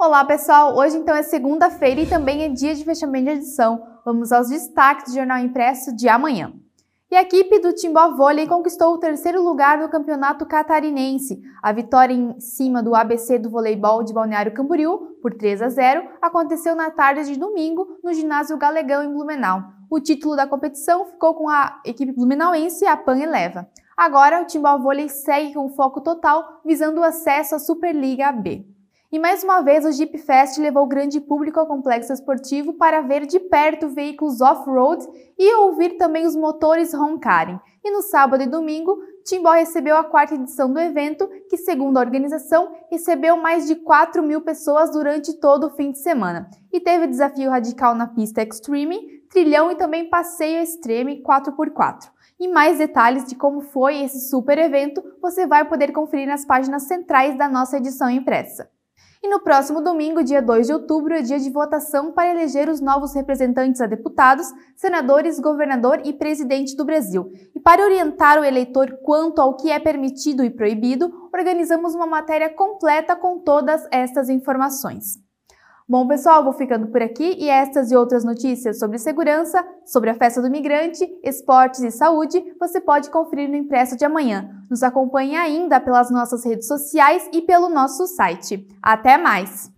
Olá pessoal, hoje então é segunda-feira e também é dia de fechamento de edição. Vamos aos destaques do Jornal Impresso de amanhã. E a equipe do Timbó Vôlei conquistou o terceiro lugar no campeonato catarinense. A vitória em cima do ABC do voleibol de Balneário Camboriú, por 3 a 0, aconteceu na tarde de domingo no ginásio Galegão em Blumenau. O título da competição ficou com a equipe blumenauense, a PAN Eleva. Agora, o Timbó Vôlei segue com foco total, visando o acesso à Superliga B. E mais uma vez o Jeep Fest levou grande público ao complexo esportivo para ver de perto veículos off-road e ouvir também os motores roncarem. E no sábado e domingo, Timbó recebeu a quarta edição do evento, que, segundo a organização, recebeu mais de 4 mil pessoas durante todo o fim de semana. E teve desafio radical na pista Extreme, trilhão e também passeio Extreme 4x4. E mais detalhes de como foi esse super evento você vai poder conferir nas páginas centrais da nossa edição impressa. E no próximo domingo, dia 2 de outubro, é dia de votação para eleger os novos representantes a deputados, senadores, governador e presidente do Brasil. E para orientar o eleitor quanto ao que é permitido e proibido, organizamos uma matéria completa com todas estas informações. Bom, pessoal, vou ficando por aqui e estas e outras notícias sobre segurança, sobre a festa do migrante, esportes e saúde, você pode conferir no impresso de amanhã. Nos acompanhe ainda pelas nossas redes sociais e pelo nosso site. Até mais!